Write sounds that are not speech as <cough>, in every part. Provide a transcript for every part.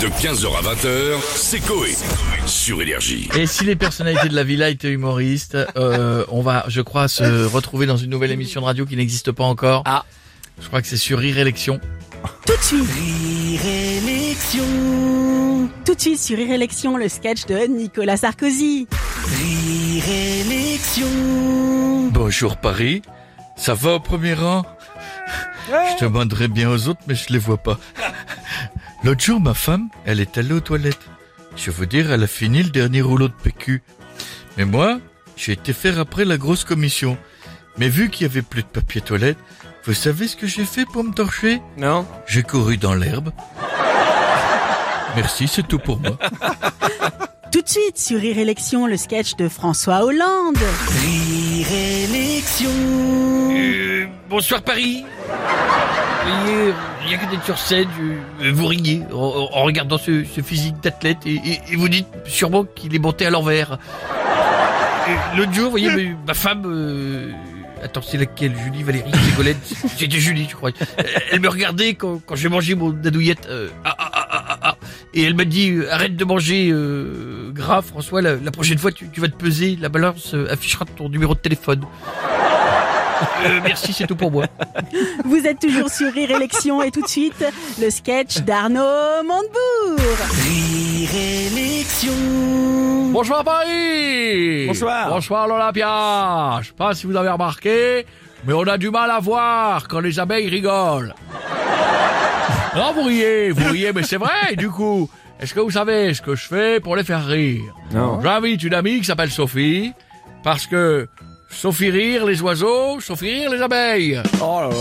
De 15h à 20h, c'est Coé. Sur Énergie. Et si les personnalités de la villa étaient humoristes, euh, on va, je crois, se retrouver dans une nouvelle émission de radio qui n'existe pas encore. Ah. Je crois que c'est sur Rire Élection. Tout de suite. Élection. Tout de suite sur Rire Élection, le sketch de Nicolas Sarkozy. Élection. Bonjour Paris. Ça va au premier rang? Je demanderais bien aux autres, mais je les vois pas. L'autre jour, ma femme, elle est allée aux toilettes. Je veux dire, elle a fini le dernier rouleau de PQ. Mais moi, j'ai été faire après la grosse commission. Mais vu qu'il y avait plus de papier toilette, vous savez ce que j'ai fait pour me torcher? Non J'ai couru dans l'herbe. <laughs> Merci, c'est tout pour moi. <laughs> Tout de suite sur Rire Élection, le sketch de François Hollande. Euh, bonsoir Paris. Voyez, rien que d'être sur scène, euh, vous riez en, regardant ce, physique d'athlète et, vous dites sûrement qu'il est monté à l'envers. L'autre jour, vous voyez, ma- femme... euh, Attends, c'est laquelle? Julie, Valérie, Ségolène? <laughs> C'était Julie, je crois. Elle me regardait quand, quand j'ai mangé mon dadouillette. euh, ah, ah, ah. Et elle m'a dit, euh, arrête de manger gras, François. La, prochaine fois, tu, vas te peser. La balance affichera ton numéro de téléphone. Euh, merci, c'est tout pour moi. Vous êtes toujours sur Rire Élection et tout de suite, le sketch d'Arnaud Montebourg. Bonsoir Paris Bonsoir. Bonsoir l'Olympia Je sais pas si vous avez remarqué, mais on a du mal à voir quand les abeilles rigolent. non, vous riez, vous riez, mais c'est vrai, du coup. Est-ce que vous savez ce que je fais pour les faire rire? Non. J'invite une amie qui s'appelle Sophie, parce que Sophie rire les oiseaux, Sophie rire les abeilles. Oh là là.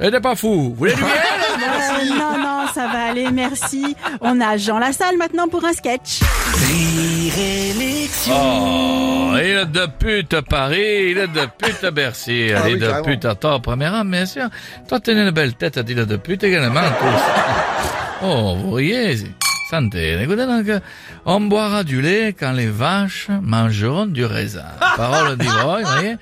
Elle n'est pas fou. Vous voulez du miel? <laughs> Euh, non, non, ça va aller, merci. On a Jean Lassalle maintenant pour un sketch. Oh, il est de pute à Paris, il est de pute à Bercy, il Ah est oui, de carrément. pute à temps, premier rang, bien sûr. Toi, t'as une belle tête à dire de pute également, tous. <laughs> Oh, vous riez, santé. Écoutez donc, on boira du lait quand les vaches mangeront du raisin. <laughs> Parole d'Ivoire, vous voyez.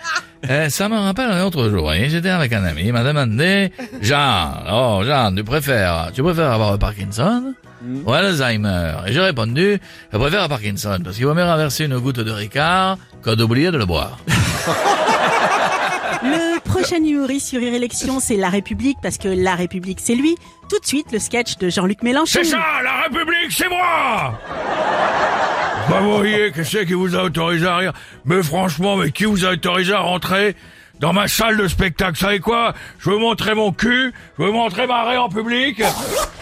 Eh, ça me rappelle un autre jour, j'étais avec un ami, il m'a demandé, Jean, oh, Jean, tu préfères, tu préfères avoir le Parkinson? ou Alzheimer? Et j'ai répondu, je préfère à Parkinson, parce qu'il vaut mieux renverser une goutte de Ricard que d'oublier de le boire. <laughs> Le prochain humoriste sur Rire Élection, c'est La République, parce que La République, c'est lui. Tout de suite, le sketch de Jean-Luc Mélenchon. C'est ça, la République, c'est moi! Bah vous voyez, que c'est qui vous a autorisé à rire? Mais franchement, mais qui vous a autorisé à rentrer dans ma salle de spectacle? Vous savez quoi? Je veux montrer mon cul, je veux montrer ma raie en public,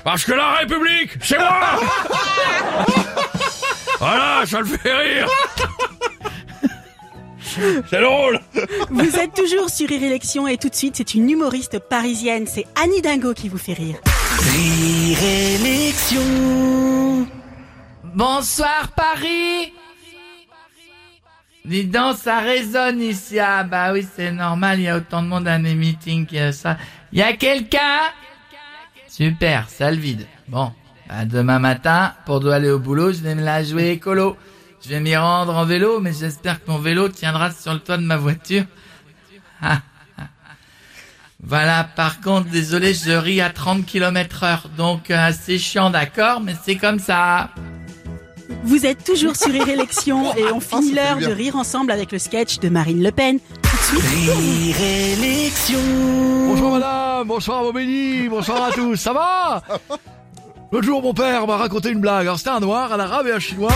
parce que la République, c'est moi! <laughs> Voilà, ça le fait rire <laughs> C'est drôle Vous êtes toujours sur Rire Élection et tout de suite, c'est une humoriste parisienne. C'est Annie Dingo qui vous fait rire. Bonsoir Paris Dis donc, ça résonne ici. Ah bah oui, c'est normal, il y a autant de monde à mes meetings que ça. Il y a quelqu'un? Super, salle vide. Bon, bah demain matin, pour doit aller au boulot, je vais me la jouer écolo. Je vais m'y rendre en vélo, mais j'espère que mon vélo tiendra sur le toit de ma voiture. Ah, ah. Voilà, par contre, désolé, je ris à 30 km heure, donc euh, c'est chiant, d'accord, mais c'est comme ça. Vous êtes toujours sur Rire Élection <laughs> et on finit l'heure de rire ensemble avec le sketch de Marine Le Pen. Tout de suite. Bonsoir madame, bonsoir Bobéni, bonsoir à tous, ça va? <laughs> L'autre jour, mon père m'a raconté une blague. Alors, c'était un noir, un arabe et un chinois.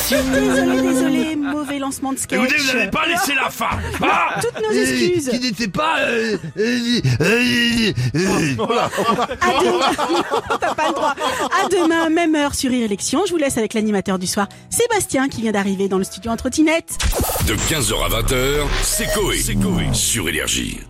Désolé, désolé, mauvais lancement de sketch. Écoutez, vous n'avez pas laissé la fin. Ah <laughs> Toutes nos excuses. Qui n'était pas... euh, euh, euh, euh, À demain. Non, <laughs> T'as pas le droit. À demain, même heure sur Rire Élection. Je vous laisse avec l'animateur du soir, Sébastien, qui vient d'arriver dans le studio en trottinette. De 15h à 20h, c'est Coé. Sur Énergie.